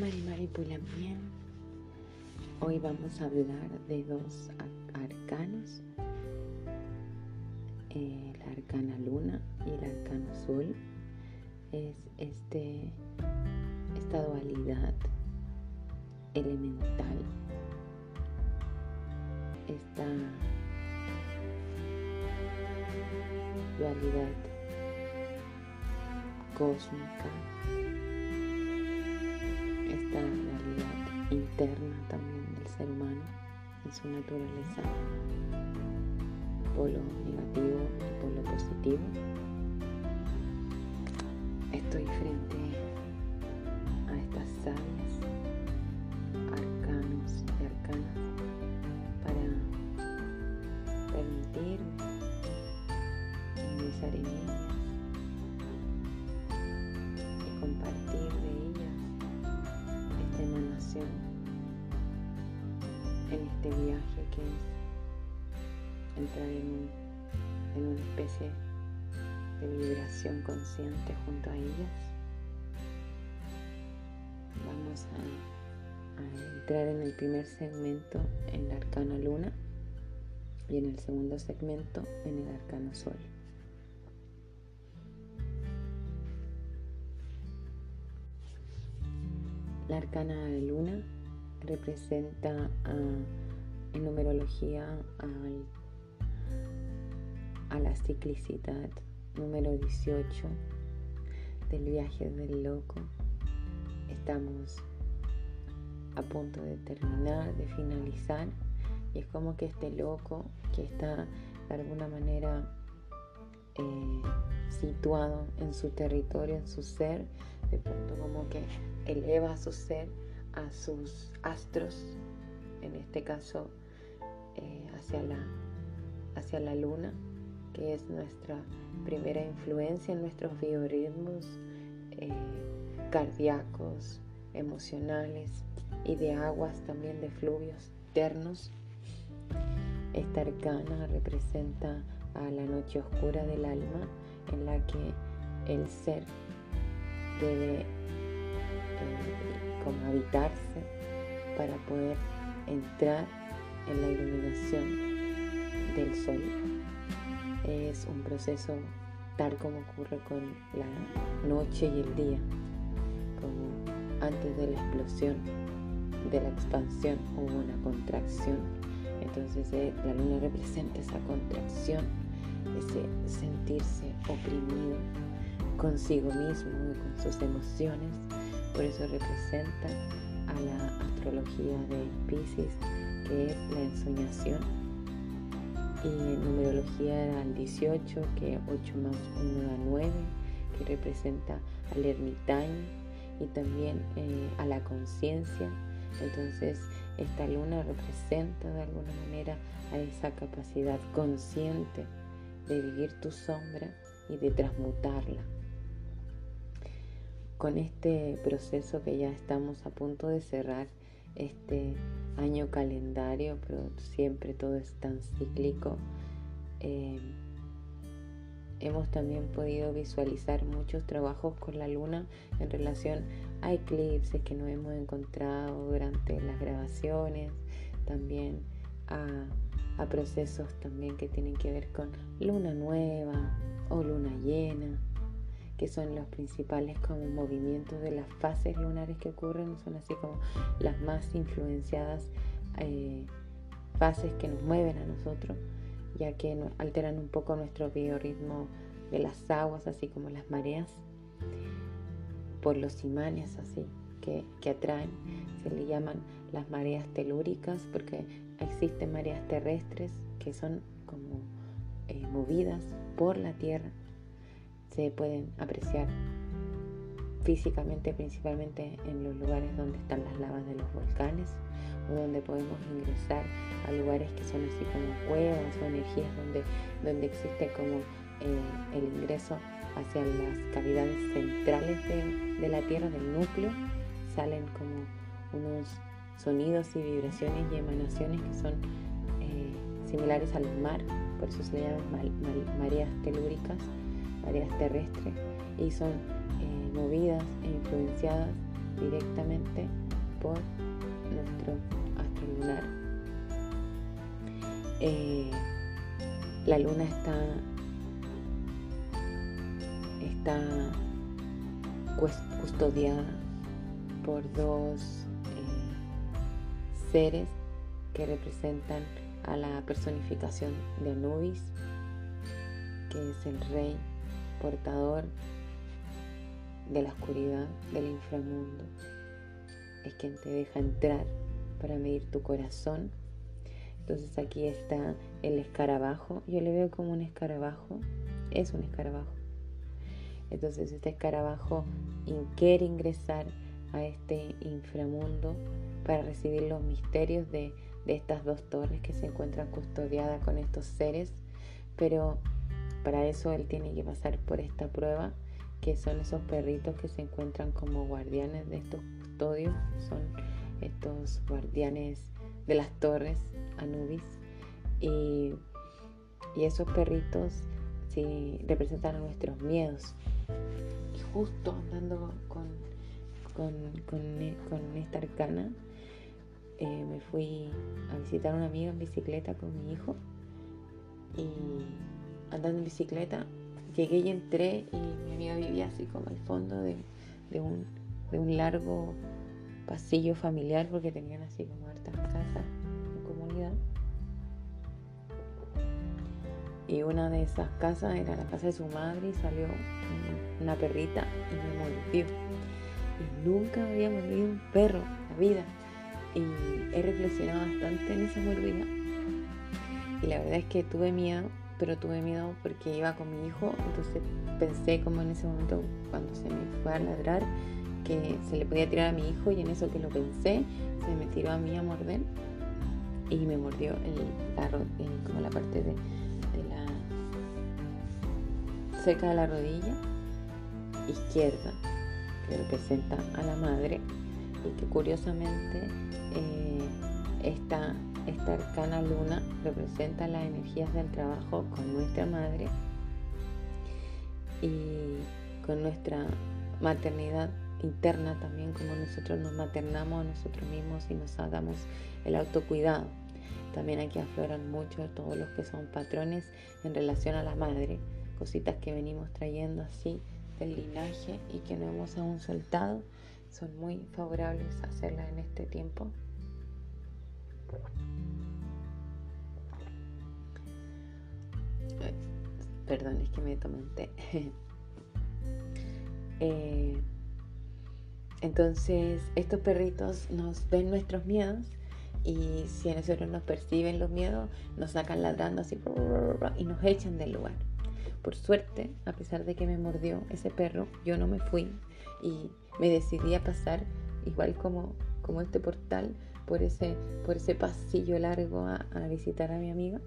Mari Mari Pulamien. Hoy vamos a hablar de dos arcanos, el arcana luna y el arcano azul. Es este, esta dualidad elemental, esta dualidad cósmica esta realidad interna también del ser humano en su naturaleza, polo negativo y polo positivo. Estoy frente a estas sabias, este viaje que es entrar en, una especie de vibración consciente junto a ellas. Vamos a, entrar en el primer segmento en la arcana luna y en el segundo segmento en el arcano sol. La arcana luna representa en numerología a la ciclicidad número 18 del viaje del loco. Estamos a punto de terminar, de finalizar, y es como que este loco que está de alguna manera eh, situado en su territorio, en su ser, de pronto como que eleva su ser a sus astros, en este caso eh, hacia, la, hacia la luna, que es nuestra primera influencia en nuestros biorritmos eh, cardíacos, emocionales y de aguas también de fluvios ternos. Esta arcana representa a la noche oscura del alma en la que el ser debe como habitarse para poder entrar en la iluminación del sol. Es un proceso tal como ocurre con la noche y el día, como antes de la explosión, de la expansión hubo una contracción. Entonces eh, la luna representa esa contracción, ese sentirse oprimido consigo mismo y con sus emociones por eso representa a la astrología de Pisces, que es la ensoñación. Y en numerología era el 18, que 8 más 1 da 9, que representa al ermitaño y también eh, a la conciencia. Entonces, esta luna representa de alguna manera a esa capacidad consciente de vivir tu sombra y de transmutarla con este proceso que ya estamos a punto de cerrar este año calendario, pero siempre todo es tan cíclico, eh, hemos también podido visualizar muchos trabajos con la luna en relación a eclipses que nos hemos encontrado durante las grabaciones, también a procesos también que tienen que ver con luna nueva o luna llena que son los principales como movimientos de las fases lunares que ocurren, son así como las más influenciadas eh, fases que nos mueven a nosotros, ya que alteran un poco nuestro biorritmo de las aguas, así como las mareas, por los imanes así que, atraen, se le llaman las mareas telúricas, porque existen mareas terrestres que son como eh, movidas por la tierra se pueden apreciar físicamente principalmente en los lugares donde están las lavas de los volcanes o donde podemos ingresar a lugares que son así como cuevas o energías donde, donde existe como eh, el ingreso hacia las cavidades centrales de, la Tierra, del núcleo, salen como unos sonidos y vibraciones y emanaciones que son eh, similares al mar, por eso se llaman mareas telúricas mareas terrestres y son eh, movidas e influenciadas directamente por nuestro astro lunar. Eh, la luna está, está custodiada por dos eh, seres que representan a la personificación de Anubis, que es el rey portador de la oscuridad del inframundo. Es quien te deja entrar para medir tu corazón. Entonces aquí está el escarabajo. Yo le veo como un escarabajo. Es un escarabajo. Entonces este escarabajo quiere ingresar a este inframundo para recibir los misterios de, de estas dos torres que se encuentran custodiadas con estos seres. Pero para eso él tiene que pasar por esta prueba, que son esos perritos que se encuentran como guardianes de estos custodios, son estos guardianes de las torres Anubis. Y, esos perritos sí, representan nuestros miedos. Y justo andando con, con, esta arcana, eh, me fui a visitar a una amiga en bicicleta con mi hijo. Y andando en bicicleta, llegué y entré y mi amiga vivía así como al fondo de, un, de un largo pasillo familiar porque tenían así como hartas casas en comunidad. Y una de esas casas era la casa de su madre y salió una perrita y me mordió. Y nunca había mordido un perro en la vida. Y he reflexionado bastante en esa mordida. Y la verdad es que tuve miedo pero tuve miedo porque iba con mi hijo, entonces pensé como en ese momento cuando se me fue a ladrar que se le podía tirar a mi hijo y en eso que lo pensé se me tiró a mí a morder y me mordió el, como la parte de, la cerca de la rodilla izquierda que representa a la madre y que curiosamente eh, está esta arcana luna representa las energías del trabajo con nuestra madre y con nuestra maternidad interna también, como nosotros nos maternamos a nosotros mismos y nos hagamos el autocuidado. También aquí afloran mucho todos los que son patrones en relación a la madre, cositas que venimos trayendo así del linaje y que no hemos aún soltado, son muy favorables a hacerlas en este tiempo. Perdón, es que me tomé un té. Eh, entonces, estos perritos nos ven nuestros miedos y si a nosotros nos perciben los miedos, nos sacan ladrando así y nos echan del lugar. Por suerte, a pesar de que me mordió ese perro, yo no me fui y me decidí a pasar, igual como, como este portal, por ese, por ese pasillo largo a visitar a mi amiga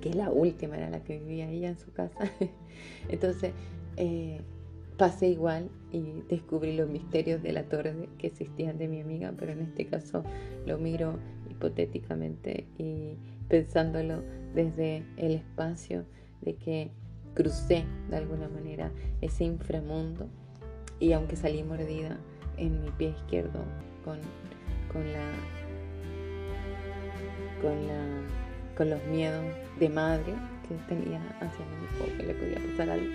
que la última era la que vivía ella en su casa. Entonces eh, pasé igual y descubrí los misterios de la torre que existían de mi amiga, pero en este caso lo miro hipotéticamente y pensándolo desde el espacio de que crucé de alguna manera ese inframundo y aunque salí mordida en mi pie izquierdo con, con la con la con los miedos de madre que tenía hacia mi hijo, que le podía pasar algo.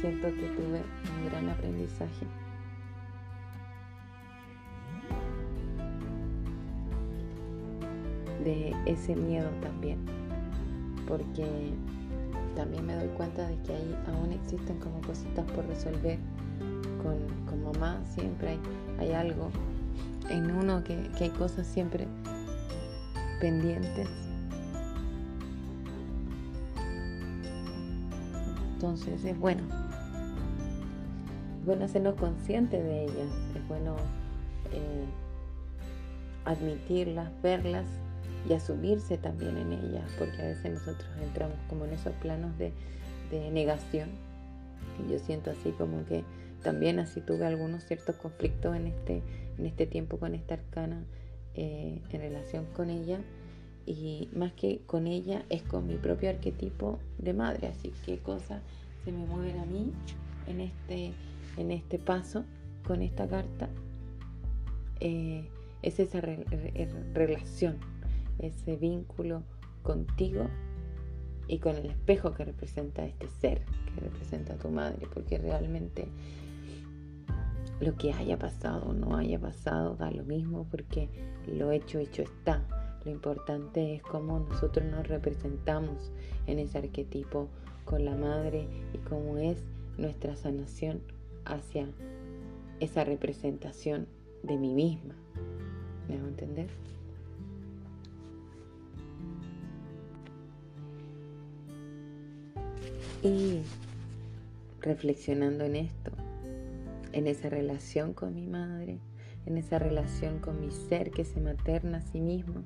Siento que tuve un gran aprendizaje. de ese miedo también, porque también me doy cuenta de que ahí aún existen como cositas por resolver con, con mamá, siempre hay, hay, algo en uno que, que hay cosas siempre pendientes Entonces es bueno. Es bueno hacernos conscientes de ellas. Es bueno eh, admitirlas, verlas y asumirse también en ellas, porque a veces nosotros entramos como en esos planos de, negación. Y yo siento así como que también así tuve algunos ciertos conflictos en este, en este tiempo con esta arcana eh, en relación con ella. Y más que con ella es con mi propio arquetipo de madre, así que cosas se me mueven a mí en este, en este paso con esta carta. Eh, es esa relación, ese vínculo contigo y con el espejo que representa este ser, que representa tu madre, porque realmente lo que haya pasado o no haya pasado da lo mismo porque lo hecho, hecho está. Lo importante es cómo nosotros nos representamos en ese arquetipo con la madre y cómo es nuestra sanación hacia esa representación de mí misma. ¿Me a entender? Y reflexionando en esto, en esa relación con mi madre, en esa relación con mi ser que se materna a sí mismo,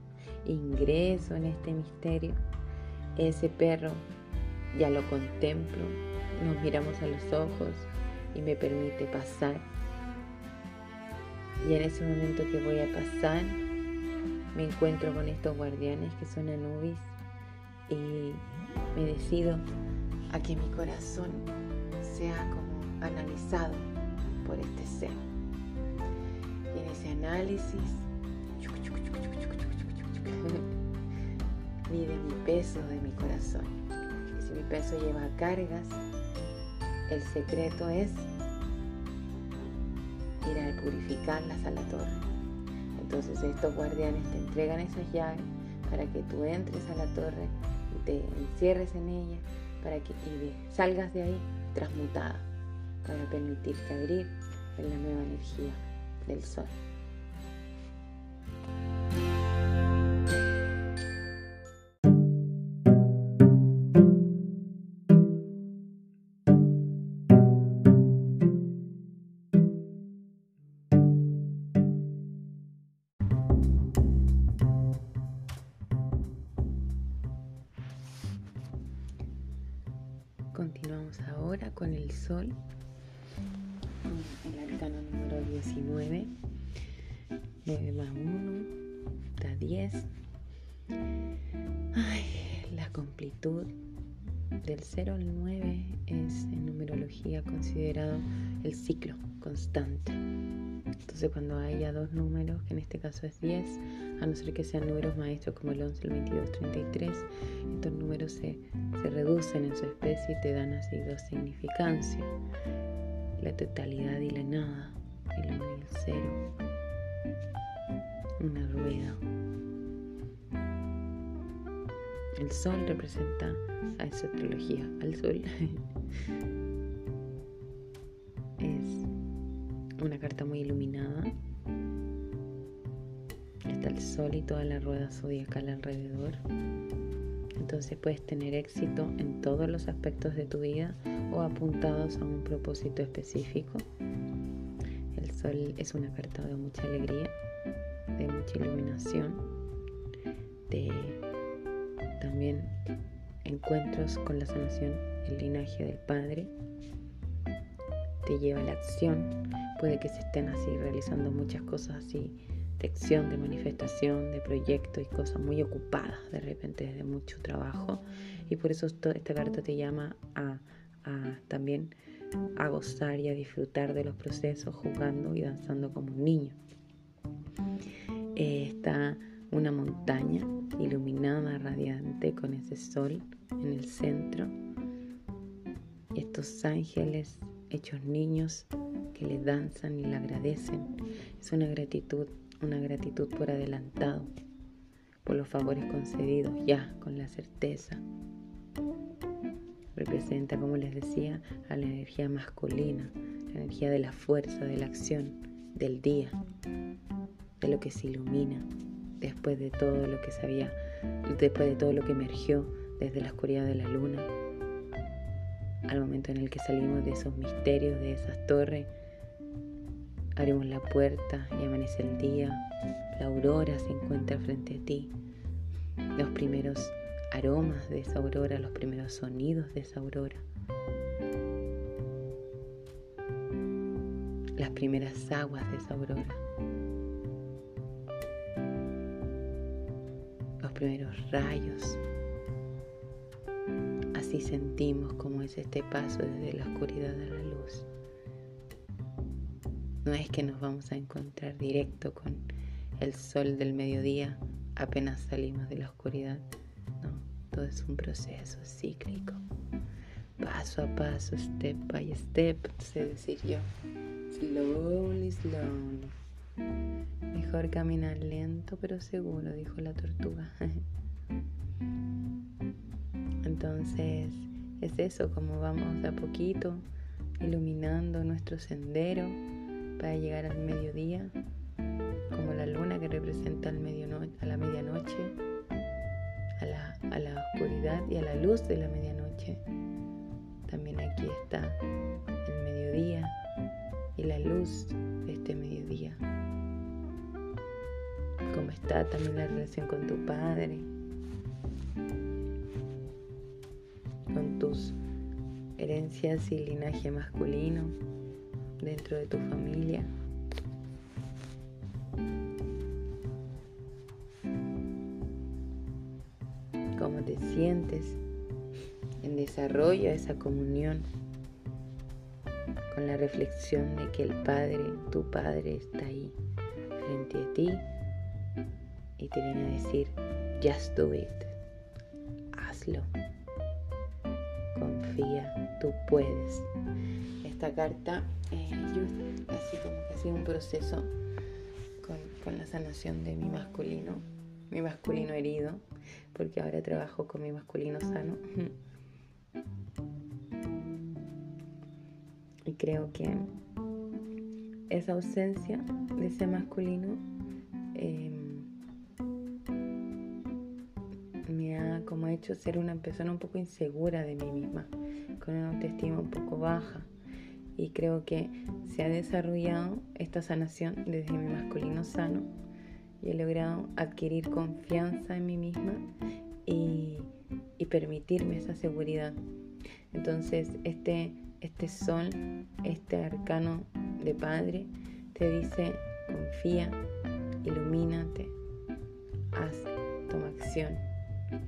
ingreso en este misterio. Ese perro ya lo contemplo, nos miramos a los ojos y me permite pasar. Y en ese momento que voy a pasar, me encuentro con estos guardianes que son Anubis y me decido a que mi corazón sea como analizado por este ser. Y en ese análisis, mide mi peso de mi corazón. Y si mi peso lleva cargas, el secreto es ir a purificarlas a la torre. Entonces estos guardianes te entregan esas llaves para que tú entres a la torre y te encierres en ella para que salgas de ahí transmutada para permitirte abrir en la nueva energía del sol. Continuamos ahora con el sol considerado el ciclo constante. Entonces cuando haya dos números, que en este caso es 10, a no ser que sean números maestros como el 11, el 22, 33, estos números se, se reducen en su especie y te dan así dos significancias la totalidad y la nada, el uno y el cero, una rueda. El sol representa a esa astrología, al sol. carta muy iluminada. Está el sol y toda la rueda zodiacal alrededor. Entonces puedes tener éxito en todos los aspectos de tu vida o apuntados a un propósito específico. El sol es una carta de mucha alegría, de mucha iluminación, de también encuentros con la sanación, el linaje del Padre. Te lleva a la acción. Puede que se estén así realizando muchas cosas así de acción, de manifestación, de proyecto y cosas muy ocupadas de repente desde mucho trabajo. Y por eso esta carta te llama a también a gozar y a disfrutar de los procesos jugando y danzando como un niño. Eh, está una montaña iluminada, radiante, con ese sol en el centro. Estos ángeles hechos niños que le danzan y le agradecen. Es una gratitud, una gratitud por adelantado, por los favores concedidos ya, con la certeza Representa, como les decía, a la energía masculina, la energía de la fuerza, de la acción, del día, de lo que se ilumina después de todo lo que se había, después de todo lo que emergió desde la oscuridad de la luna, al momento en el que salimos de esos misterios, de esas torres, abrimos la puerta y amanece el día, la aurora se encuentra frente a ti, los primeros aromas de esa aurora, los primeros sonidos de esa aurora. Las primeras aguas de esa aurora. Los primeros rayos. Así sentimos como es este paso desde la oscuridad a la luz. No es que nos vamos a encontrar directo con el sol del mediodía apenas salimos de la oscuridad. No, todo es un proceso cíclico. Paso a paso, step by step, sé decir yo. Slowly, slowly. Mejor caminar lento pero seguro, dijo la tortuga. Entonces, es eso, como vamos a poquito iluminando nuestro sendero para llegar al mediodía, como la luna que representa al a la medianoche, a la, a la oscuridad y a la luz de la medianoche. También aquí está el mediodía y la luz de este mediodía. Cómo está también la relación con tu padre, con tus herencias y linaje masculino dentro de tu familia. Cómo te sientes en desarrollo a esa comunión con la reflexión de que el Padre, tu Padre, está ahí frente a ti y te viene a decir, just do it, hazlo, confía, tú puedes. Esta carta, eh, yo así como que ha sido un proceso con, con la sanación de mi masculino, mi masculino herido, porque ahora trabajo con mi masculino sano. Y creo que esa ausencia de ese masculino em, me ha como hecho ser una persona un poco insegura de mí misma, con una autoestima un poco baja. Y creo que se ha desarrollado esta sanación desde mi masculino sano y he logrado adquirir confianza en mí misma y, permitirme esa seguridad. Entonces, este este sol, este arcano de Padre, te dice, confía, ilumínate, haz, toma acción,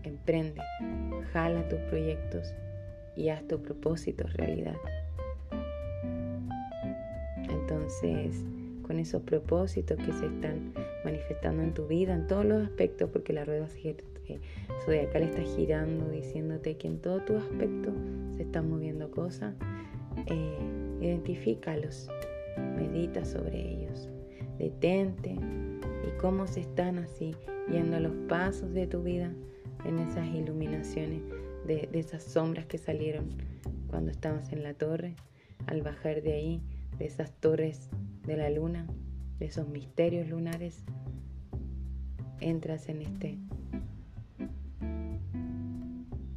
emprende, jala tus proyectos y haz tus propósitos realidad. Entonces, con esos propósitos que se están manifestando en tu vida, en todos los aspectos, porque la rueda zodiacal está girando, diciéndote que en todos tus aspectos se están moviendo cosas, eh, identifícalos, medita sobre ellos, detente y cómo se están así yendo los pasos de tu vida en esas iluminaciones de, de esas sombras que salieron cuando estabas en la torre, al bajar de ahí, de esas torres de la luna, de esos misterios lunares, entras en este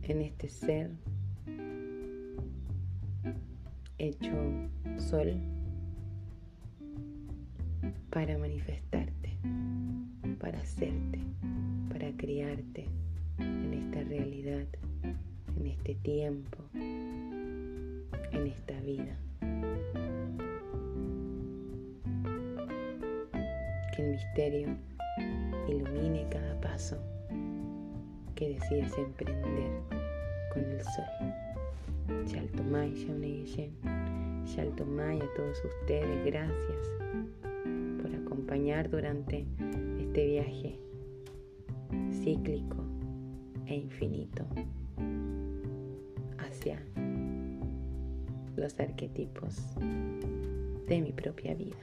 en este ser hecho sol para manifestarte, para hacerte, para criarte en esta realidad, en este tiempo, en esta vida. El misterio ilumine cada paso que decides emprender con el sol. Shaltomay, Shauneyen, Shaltomay a todos ustedes, gracias por acompañar durante este viaje cíclico e infinito hacia los arquetipos de mi propia vida.